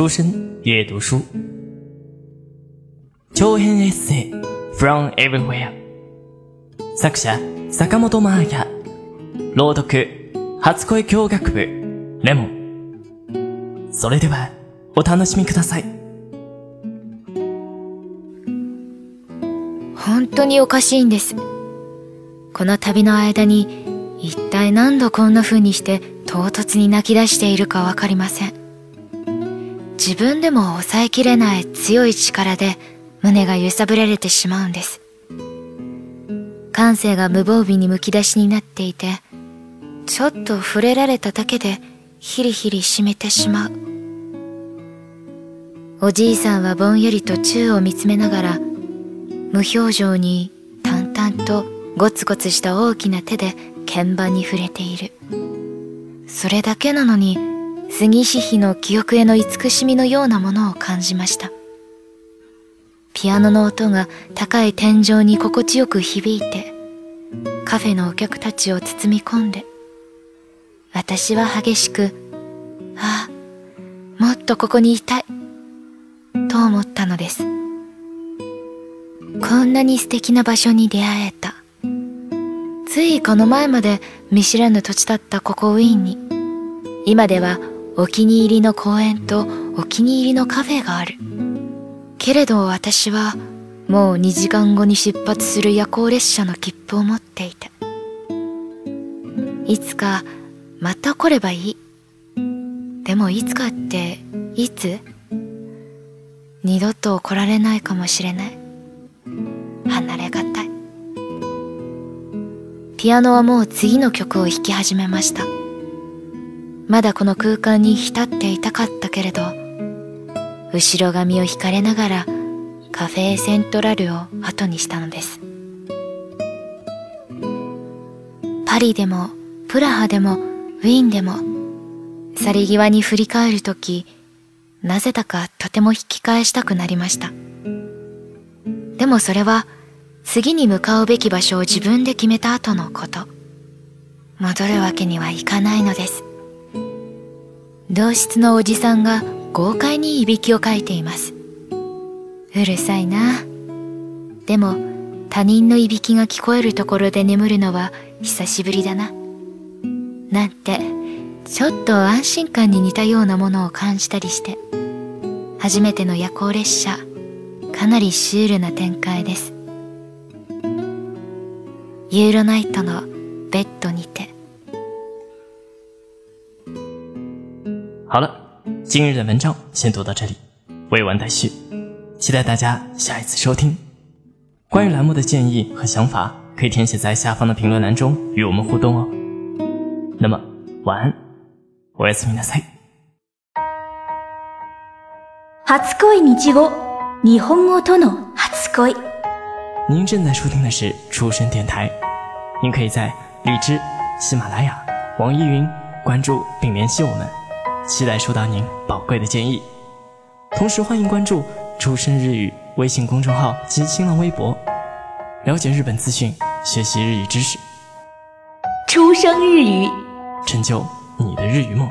书生阅读书，長編エッセイ。From Everywhere 作者坂本真綾朗読初恋教学部。レモン。それではお楽しみください。本当におかしいんです。この旅の間に一体何度こんな風にして唐突に泣き出しているかわかりません自分でも抑えきれない強い力で胸が揺さぶられてしまうんです。感性が無防備にむき出しになっていてちょっと触れられただけでヒリヒリ締めてしまう。おじいさんはぼんやりと宙を見つめながら無表情に淡々とゴツゴツした大きな手で鍵盤に触れている。それだけなのに杉氏妃の記憶への慈しみのようなものを感じました。ピアノの音が高い天井に心地よく響いてカフェのお客たちを包み込んで私は激しくああもっとここにいたいと思ったのです。こんなに素敵な場所に出会えた。ついこの前まで見知らぬ土地だったここウィーンに今ではお気に入りの公園とお気に入りのカフェがある。けれど私はもう2時間後に出発する夜行列車の切符を持っていていつかまた来ればいい。でもいつかっていつ？二度と来られないかもしれない。離れがたい。ピアノはもう次の曲を弾き始めました。まだこの空間に浸っていたかったけれど後ろ髪を引かれながらカフェセントラルを後にしたのです。パリでもプラハでもウィーンでも去り際に振り返る時なぜだかとても引き返したくなりました。でもそれは次に向かうべき場所を自分で決めた後のこと。戻るわけにはいかないのです。同室のおじさんが豪快にいびきをかいています。うるさいな。でも他人のいびきが聞こえるところで眠るのは久しぶりだな。なんてちょっと安心感に似たようなものを感じたりして。初めての夜行列車。かなりシュールな展開です。ユーロナイトのベッドに好了，今日的文章先读到这里，未完待续，期待大家下一次收听。关于栏目的建议和想法，可以填写在下方的评论栏中与我们互动哦。那么晚安，おやすみなさい。初恋日語日本語との初恋您正在收听的是出生电台，您可以在荔枝、喜马拉雅、网易云关注并联系我们， 期待收到您宝贵的建议。同时欢迎关注“出生日语”微信公众号及新浪微博，了解日本资讯，学习日语知识，出生日语成就你的日语梦。